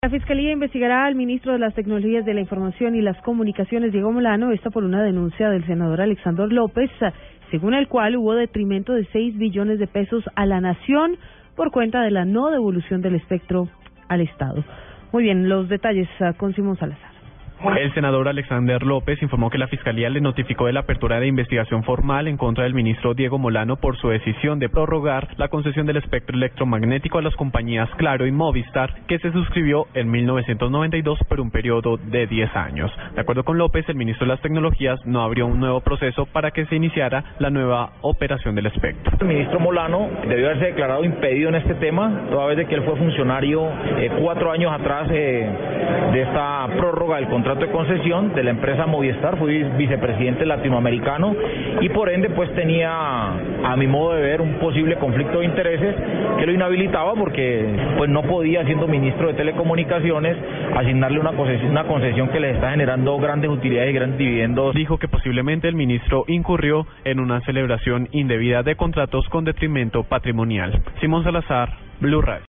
La Fiscalía investigará al ministro de las Tecnologías de la Información y las Comunicaciones, Diego Molano, esta por una denuncia del senador Alexander López, según el cual hubo detrimento de 6 billones de pesos a la nación por cuenta de la no devolución del espectro al Estado. Muy bien, los detalles con Simón Salazar. El senador Alexander López informó que la Fiscalía le notificó de la apertura de investigación formal en contra del ministro Diego Molano por su decisión de prorrogar la concesión del espectro electromagnético a las compañías Claro y Movistar, que se suscribió en 1992 por un periodo de 10 años. De acuerdo con López, el ministro de las Tecnologías no abrió un nuevo proceso para que se iniciara la nueva operación del espectro. El ministro Molano debió haberse declarado impedido en este tema, toda vez de que él fue funcionario eh, cuatro años atrás eh, de esta prórroga del contrato contrato de concesión de la empresa Movistar, fui vicepresidente latinoamericano y por ende pues tenía a mi modo de ver un posible conflicto de intereses que lo inhabilitaba porque pues no podía siendo ministro de telecomunicaciones asignarle una concesión, que le está generando grandes utilidades y grandes dividendos. Dijo que posiblemente el ministro incurrió en una celebración indebida de contratos con detrimento patrimonial. Simón Salazar, Blue Radio.